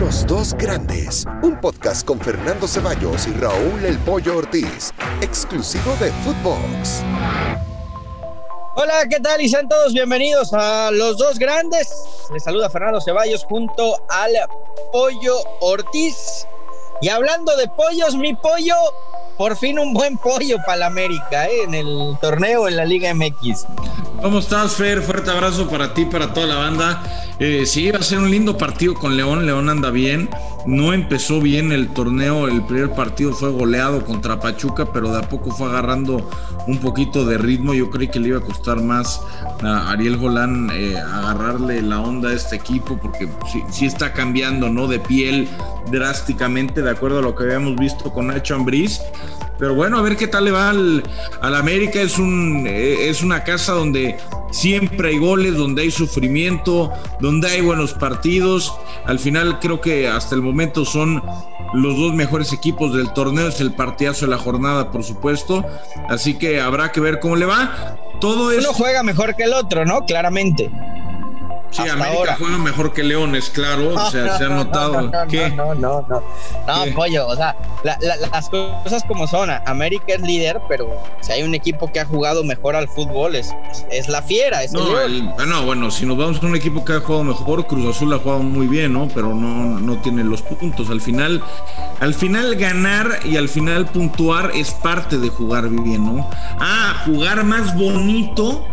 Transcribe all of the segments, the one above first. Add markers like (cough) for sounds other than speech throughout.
Los dos grandes, un podcast con Fernando Ceballos y Raúl El Pollo Ortiz, exclusivo de Footbox. Hola, ¿qué tal? Y sean todos bienvenidos a Los Dos Grandes. Les saluda Fernando Ceballos junto al Pollo Ortiz. Y hablando de pollos, mi pollo, por fin un buen pollo para la América ¿eh? en el torneo en la Liga MX. ¿Cómo estás, Fer? Fuerte abrazo para ti, para toda la banda. Eh, sí, va a ser un lindo partido con León. León anda bien. No empezó bien el torneo. El primer partido fue goleado contra Pachuca, pero de a poco fue agarrando un poquito de ritmo. Yo creí que le iba a costar más a Ariel Golán eh, agarrarle la onda a este equipo, porque sí, sí, está cambiando, ¿no? De piel drásticamente, de acuerdo a lo que habíamos visto con Nacho Ambriz. Pero bueno, a ver qué tal le va al, al América. Es, un, eh, es una casa donde siempre hay goles, donde hay sufrimiento, donde hay buenos partidos. Al final creo que hasta el momento son los dos mejores equipos del torneo. Es el partidazo de la jornada, por supuesto. Así que habrá que ver cómo le va. Todo Uno juega mejor que el otro, ¿no? Claramente. Sí, Hasta América ahora. juega mejor que Leones, claro. O sea, no, se ha (laughs) notado. No, no, ¿Qué? no, no, no. No, ¿Qué? pollo, o sea, la, la, las cosas como son. América es líder, pero si hay un equipo que ha jugado mejor al fútbol, es, es, es la fiera. Es no, el, no, bueno, si nos vamos a un equipo que ha jugado mejor, Cruz Azul ha jugado muy bien, ¿no? Pero no, no tiene los puntos. Al final, al final ganar y al final puntuar es parte de jugar bien, ¿no? Ah, jugar más bonito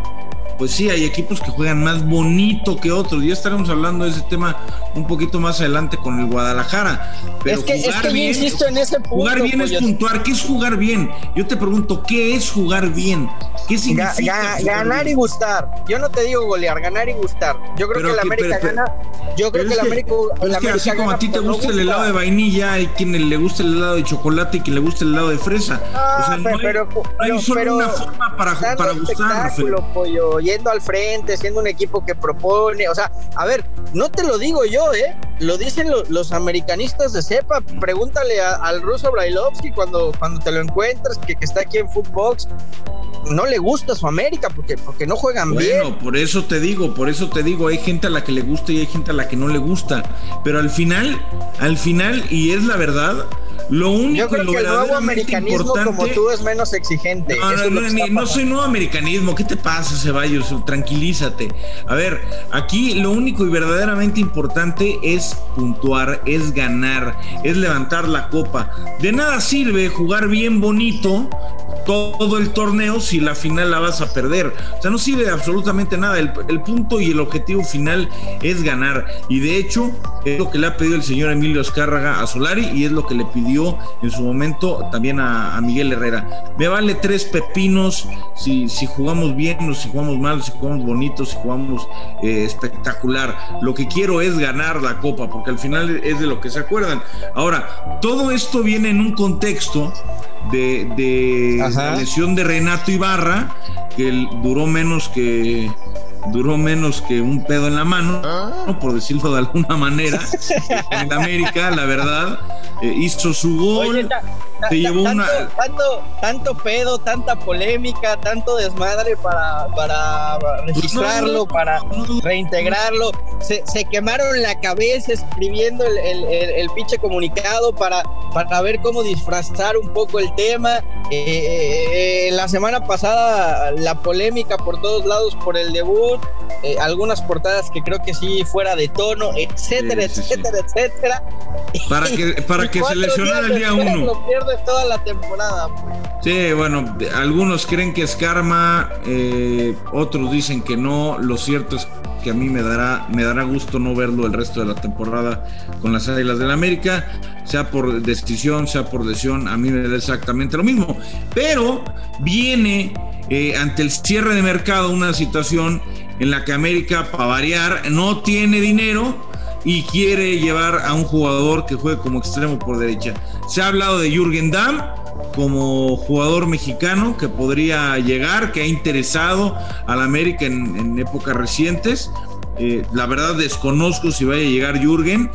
pues sí, hay equipos que juegan más bonito que otros. Ya estaremos hablando de ese tema un poquito más adelante con el Guadalajara. Pero es que, jugar es que bien, yo insisto en ese punto. Jugar bien pollo. es puntuar. ¿Qué es jugar bien? Yo te pregunto, ¿qué es jugar bien? ¿Qué significa? Ga, ga, ganar bien? y gustar. Yo no te digo golear, ganar y gustar. Yo creo pero que, la América pero, gana. Yo creo que la América. Pero es que así como a ti te gusta el helado de vainilla, hay quien le gusta el helado de chocolate y quien le gusta el helado de fresa. Ah, o sea, no pero, hay, no hay solo una forma para, para gustar. Pollo, yendo al frente siendo un equipo que propone, o sea, a ver, no te lo digo yo, ¿eh? Lo dicen lo, los americanistas de cepa, pregúntale a, al ruso Brailovsky cuando, cuando te lo encuentras, que, que, está aquí en Footbox, no le gusta su América porque, porque no juegan bueno, bien. Bueno, por eso te digo, por eso te digo, hay gente a la que le gusta y hay gente a la que no le gusta, pero al final, al final, y es la verdad, lo único Yo creo que el nuevo americanismo importante... como tú es menos exigente. No, no, no, no, no soy nuevo americanismo. ¿Qué te pasa, Ceballos? Tranquilízate. A ver, aquí lo único y verdaderamente importante es puntuar, es ganar, es levantar la copa. De nada sirve jugar bien bonito todo el torneo si la final la vas a perder. O sea, no sirve de absolutamente nada. El, punto y el objetivo final es ganar. Y de hecho, es lo que le ha pedido el señor Emilio Escárraga a Solari y es lo que le pidió en su momento también a, a Miguel Herrera. Me vale tres pepinos si, si, jugamos bien o si jugamos mal, si jugamos bonito, si jugamos eh, espectacular. Lo que quiero es ganar la copa, porque al final es de lo que se acuerdan. Ahora, todo esto viene en un contexto de, de la lesión de Renato Ibarra, que duró menos que duró menos que un pedo en la mano, ¿no? por decirlo de alguna manera, (laughs) en América, la verdad, eh, hizo su gol. Oye, se llevó tanto, una... tanto, tanto pedo, tanta polémica, tanto desmadre para, para registrarlo, no, para reintegrarlo. Se, se, quemaron la cabeza escribiendo el, el, el, el, pinche comunicado para, para ver cómo disfrazar un poco el tema. Eh, eh, la semana pasada la polémica por todos lados por el debut, eh, algunas portadas que creo que sí fuera de tono, etcétera, sí, sí, etcétera, sí. etcétera. Para que, para (laughs) que se lesionara el día uno. Lo pierde toda la temporada. Pues. Sí, bueno, algunos creen que es karma, eh, otros dicen que no. Lo cierto es que a mí me dará, me dará gusto no verlo el resto de la temporada con las Águilas del la América, sea por decisión, sea por lesión, a mí me da exactamente lo mismo. Pero viene eh, ante el cierre de mercado una situación en la que América, para variar, no tiene dinero y quiere llevar a un jugador que juegue como extremo por derecha. Se ha hablado de Jürgen Damm como jugador mexicano que podría llegar, que ha interesado al América en, épocas recientes. Eh, la verdad desconozco si vaya a llegar Jürgen,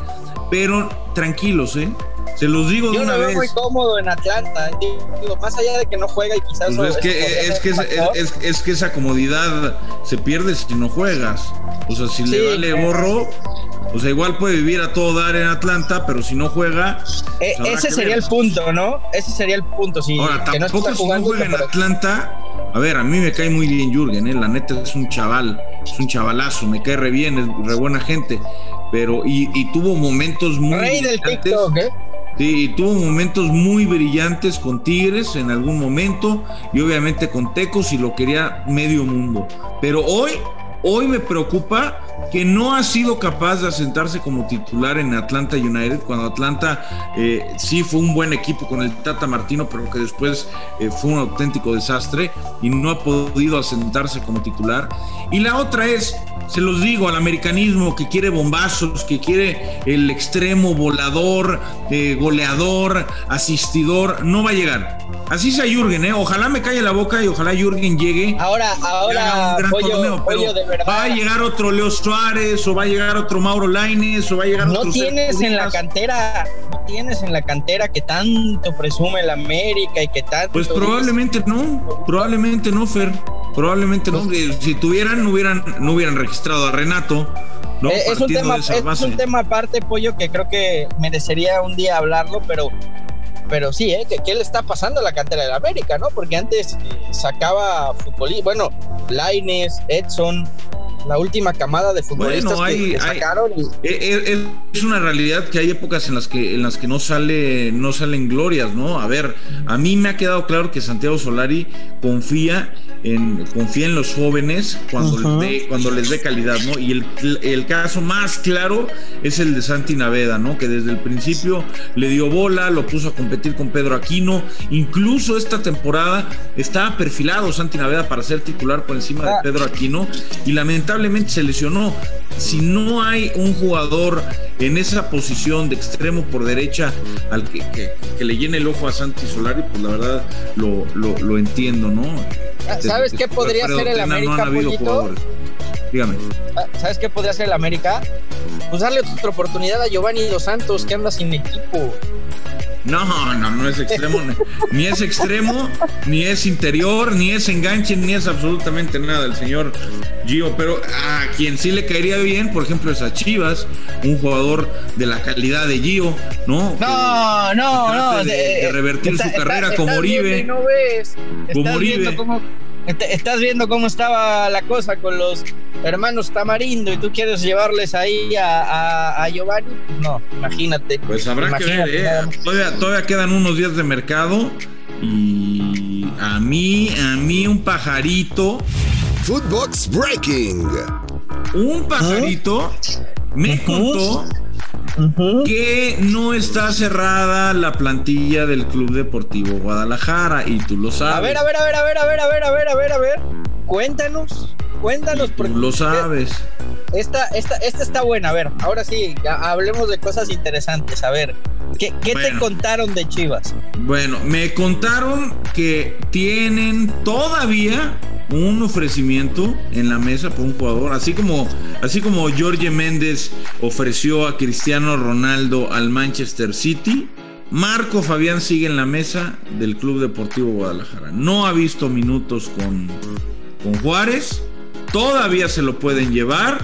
pero tranquilos, ¿eh? Se los digo de Yo una lo veo vez. muy cómodo en Atlanta. Digo, más allá de que no juega y quizás. Pues no- es, que, es, que, es, es- esa comodidad se pierde si no juegas. O sea, si le vale claro. gorro, o sea, igual puede vivir a todo dar en Atlanta, pero si no juega. Eh, habrá ese sería ver. el punto, ¿no? Ese sería el punto. Si, Ahora, que no tampoco está si no juega en pero- Atlanta. A ver, a mí me cae muy bien Jürgen, ¿eh? la neta es un chaval, es un chavalazo, me cae re bien, es re buena gente, pero y, y tuvo momentos muy Rey del. TikTok, ¿eh? Sí, y tuvo momentos muy brillantes con Tigres en algún momento y obviamente con Tecos y lo quería medio mundo. Pero hoy, hoy me preocupa que no ha sido capaz de asentarse como titular en Atlanta United, cuando Atlanta eh, sí fue un buen equipo con el Tata Martino, pero que después eh, fue un auténtico desastre y no ha podido asentarse como titular. Y la otra es, se los digo, al americanismo que quiere bombazos, que quiere el extremo volador, eh, goleador, asistidor, no va a llegar. Así sea Jürgen, ¿eh? ojalá me calle la boca y ojalá Jürgen llegue Ahora, ahora, un gran pollo, torneo, pero pollo de verdad. va a llegar otro Leo Suárez o va a llegar otro Mauro Laines o va a llegar No otro tienes Sergio en la cantera, no tienes en la cantera que tanto presume el América y que tanto. Pues dice- probablemente no, probablemente no, Fer, probablemente no. Si tuvieran, no hubieran, no hubieran registrado a Renato, ¿no? Eh, es, un tema, es un tema aparte, Pollo, que creo que merecería un día hablarlo, pero, pero sí, ¿eh? ¿Qué, qué le está pasando a la cantera del América, no? Porque antes eh, sacaba futbolistas, bueno, Laines, Edson, la última camada de futbolistas Bueno, hay- que, que hay- sacaron. y- Eh, eh, Es una realidad que hay épocas en las que en las que no sale no salen glorias, ¿no? A ver, a mí me ha quedado claro que Santiago Solari confía en confía en los jóvenes cuando Ujú. les dé cuando les dé calidad, ¿no? Y el, el caso más claro es el de Santi Naveda, ¿no? Que desde el principio le dio bola, lo puso a competir con Pedro Aquino, incluso esta temporada estaba perfilado Santi Naveda para ser titular por encima de Ah. Pedro Aquino y lamentablemente se lesionó. Si no hay un jugador en esa posición de extremo por derecha al que, que- que le llene el ojo a Santi Solari, pues la verdad lo, lo- lo entiendo, ¿no? Desde ¿Sabes que qué estuvo podría ser el América, No han habido Pollito? jugadores. Dígame. Ah, ¿Sabes qué podría hacer el América? Pues darle otra oportunidad a Giovanni Dos Santos, que anda sin equipo. No, no, no es extremo, ni- es extremo, ni es interior, ni es enganche, ni es absolutamente nada el señor Gio. Pero a quien sí le caería bien, por ejemplo, es a Chivas, un jugador de la calidad de Gio, ¿no? No, no, no. de- de revertir su carrera como Oribe. no ves. Como Oribe. cómo, estás viendo cómo estaba la cosa con los hermanos Tamarindo y tú quieres llevarles ahí a, a- a Giovanni. No, imagínate. Pues habrá que ver, ¿eh? Todavía, todavía quedan unos días de mercado y a mí, a mí un pajarito, Footbox Breaking. un pajarito me Ujú. Que no está cerrada la plantilla del Club Deportivo Guadalajara y tú lo sabes. A ver, a ver, a ver, a ver, a ver, a ver, a ver, a ver, a ver. Cuéntanos, cuéntanos, lo sabes. esta, esta, esta está buena. A ver, ahora sí, hablemos de cosas interesantes. A ver, ¿qué, qué te contaron de Chivas? Bueno, me contaron que tienen todavía un ofrecimiento en la mesa por un jugador, así como así como Jorge Méndez ofreció a Cristiano Ronaldo al Manchester City. Marco Fabián sigue en la mesa del Club Deportivo Guadalajara. No ha visto minutos con, con Juárez. Todavía se lo pueden llevar.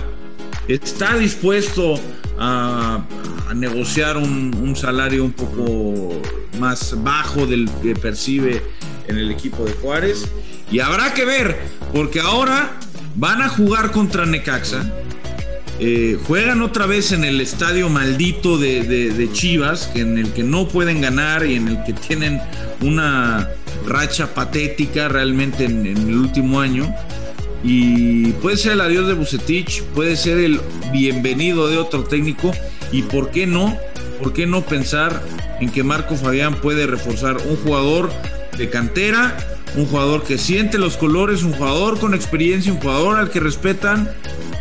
Está dispuesto a, negociar un, salario un poco más bajo del que percibe en el equipo de Juárez. Y habrá que ver, porque ahora van a jugar contra Necaxa. Eh, juegan otra vez en el estadio maldito de, Chivas, en el que no pueden ganar y en el que tienen una racha patética realmente en, en el último año. Y puede ser el adiós de Bucetich, puede ser el bienvenido de otro técnico. Y por qué no, por qué no pensar en que Marco Fabián puede reforzar un jugador de cantera, un jugador que siente los colores, un jugador con experiencia, un jugador al que respetan.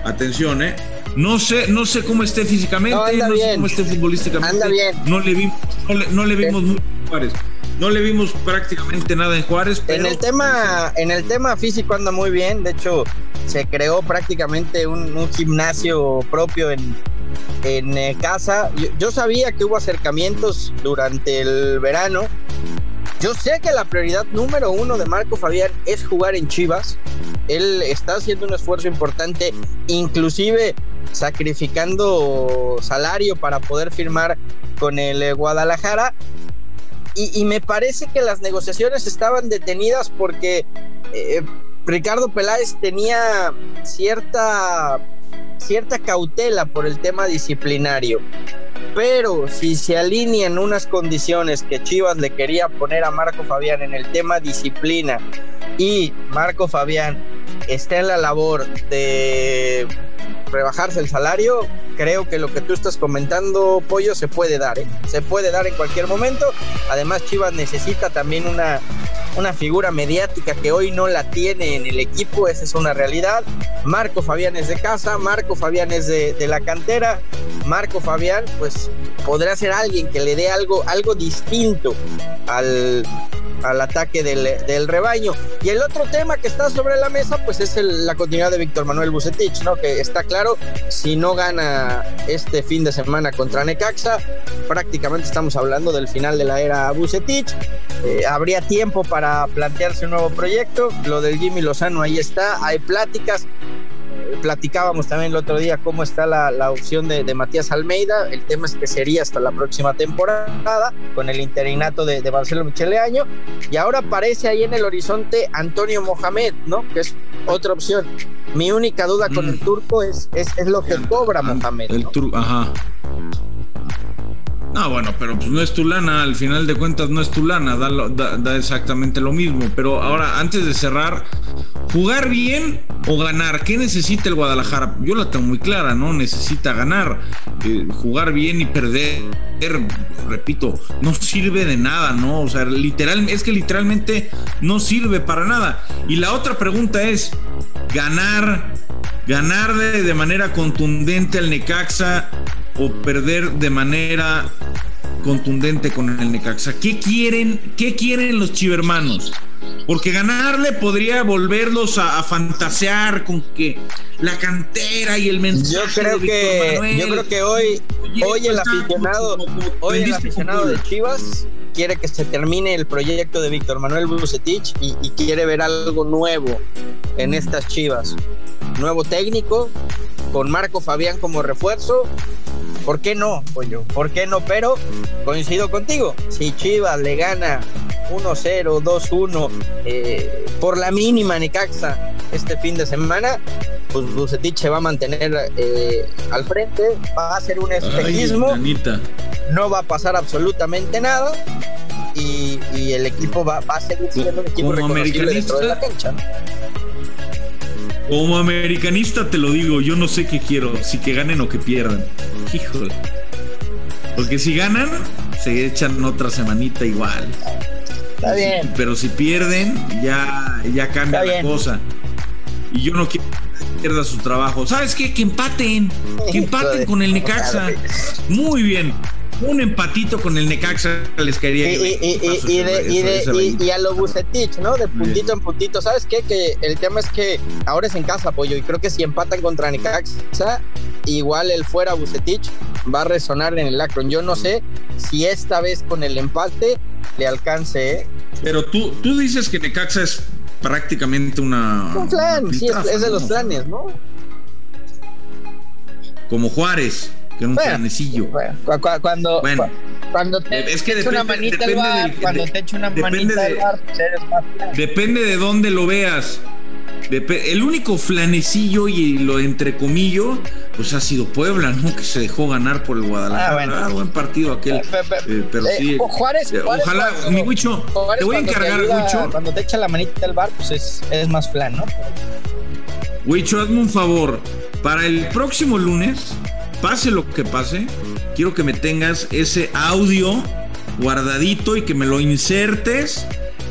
Atención, eh. No sé, no sé cómo esté físicamente, No, sé cómo esté futbolísticamente. Anda bien. No le vimos, no le, no le vimos mucho en Juárez. No le vimos prácticamente nada en Juárez. En el tema, en el tema físico anda muy bien. De hecho, se creó prácticamente un, un gimnasio propio en, en eh, casa. Yo, sabía que hubo acercamientos durante el verano. Yo sé que la prioridad número uno de Marco Fabián es jugar en Chivas. Él está haciendo un esfuerzo importante, inclusive sacrificando salario para poder firmar con el eh, Guadalajara. Y, me parece que las negociaciones estaban detenidas porque eh, Ricardo Peláez tenía cierta, cierta cautela por el tema disciplinario. Pero si se alinean unas condiciones que Chivas le quería poner a Marco Fabián en el tema disciplina y Marco Fabián está en la labor de rebajarse el salario, creo que lo que tú estás comentando, Pollo, se puede dar, ¿eh? se puede dar en cualquier momento. Además, Chivas necesita también una, una figura mediática que hoy no la tiene en el equipo, esa es una realidad. Marco Fabián es de casa, Marco Fabián es de, de la cantera, Marco Fabián pues podrá ser alguien que le dé algo, algo distinto al, al ataque del, rebaño. Y el otro tema que está sobre la mesa, pues es la continuidad de Víctor Manuel Bucetich, ¿no? Que está claro, si no gana este fin de semana contra Necaxa, prácticamente estamos hablando del final de la era Bucetich. Eh, habría tiempo para plantearse un nuevo proyecto. Lo del Jimmy Lozano ahí está, hay pláticas platicábamos también el otro día cómo está la, opción de, Matías Almeida. El tema es que sería hasta la próxima temporada con el interinato de, de Marcelo Micheleaño. Y ahora aparece ahí en el horizonte Antonio Mohamed, ¿no? Que es otra opción. Mi única duda con el mm. turco es, es, lo que cobra Mohamed. El turco, ajá. No, bueno, pero pues no es tu lana, al final de cuentas no es tu lana, da, exactamente lo mismo. Pero ahora, antes de cerrar, jugar bien o ganar, ¿qué necesita el Guadalajara? Yo la tengo muy clara, ¿no? Necesita ganar, eh, jugar bien y perder, repito, no sirve de nada, ¿no? O sea, literal, es que literalmente no sirve para nada. Y la otra pregunta es, ganar, ganar de manera contundente al Necaxa o perder de manera contundente con el Necaxa. ¿Qué quieren, qué quieren los chivermanos? Porque ganarle podría volverlos a, fantasear con que la cantera y el mensaje. Yo creo que, yo creo que hoy, hoy el aficionado, hoy el aficionado de Chivas quiere que se termine el proyecto de Víctor Manuel Bucetich y, y quiere ver algo nuevo en estas Chivas. Nuevo técnico, con Marco Fabián como refuerzo ¿Por qué no, pollo? ¿Por qué no? Pero coincido contigo. Si Chivas le gana 1-0, 2-1 eh, por la mínima Necaxa este fin de semana, pues Bucetich se va a mantener eh, al frente, va a hacer un espejismo, no va a pasar absolutamente nada y, el equipo va, a seguir siendo un equipo reconocible dentro de la cancha. Como americanista te lo digo, yo no sé qué quiero, si que ganen o que pierdan. Híjole. Porque si ganan, se echan otra semanita igual. Está bien. Pero si pierden, ya, ya cambia la cosa. Y yo no quiero que pierda su trabajo. ¿Sabes qué? Que empaten. Que (laughs) empaten con el Necaxa. Muy bien un empatito con el Necaxa les quería y, y, y, a lo Bucetich, ¿no? De puntito en puntito. ¿Sabes qué? Que el tema es que ahora es en casa, pollo, y creo que si empatan contra Necaxa, igual el fuera Bucetich va a resonar en el Akron. Yo no sé si esta vez con el empate le alcance. ¿eh? Pero tú, tú dices que Necaxa es prácticamente una. Un flan, sí, es, de los planes, ¿no? Como Juárez que un planecillo. cuando, cuando te es que depende, una manita depende bar, cuando te echo una manita de, bar, pues eres más Depende de dónde lo veas. el único flanecillo y lo entrecomillo, pues ha sido Puebla, ¿no? Que se dejó ganar por el Guadalajara. Ah, bueno. Ah, buen partido aquel. Eh, pero eh, sí. Juárez, eh, ojalá, mi Huicho, te voy a encargar, Huicho. Cuando te echa la manita del bar, pues es, es más flan, ¿no? Huicho, hazme un favor. Para el próximo lunes, pase lo que pase, quiero que me tengas ese audio guardadito y que me lo insertes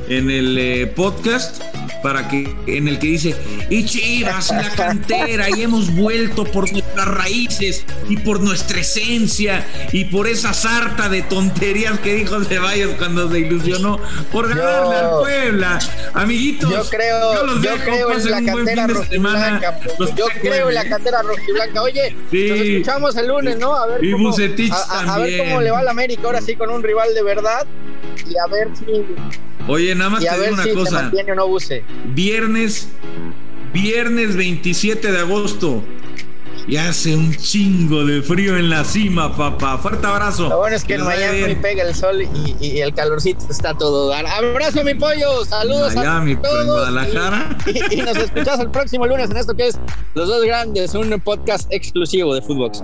en el eh, podcast para que en el que dice, y Chivas, la cantera, y hemos vuelto por nuestras raíces y por nuestra esencia y por esa sarta de tonterías que dijo Ceballos cuando se ilusionó por ganarle al Puebla. Amiguitos, yo creo, yo, creo en la cantera rojiblanca. Yo creo en la cantera rojiblanca. Oye, nos escuchamos el lunes, ¿no? A ver, cómo, a, a ver cómo le va al América ahora sí con un rival de verdad y a ver si Oye, nada más te digo una cosa. no Viernes, viernes 27 de agosto. Y hace un chingo de frío en la cima, papá. Fuerte abrazo. Lo bueno es que en Miami pega el sol y, el calorcito está todo. Abrazo, mi pollo. Saludos Miami, a todos. En Guadalajara. Y, nos escuchas el próximo lunes en esto que es Los Dos Grandes, un podcast exclusivo de Footbox.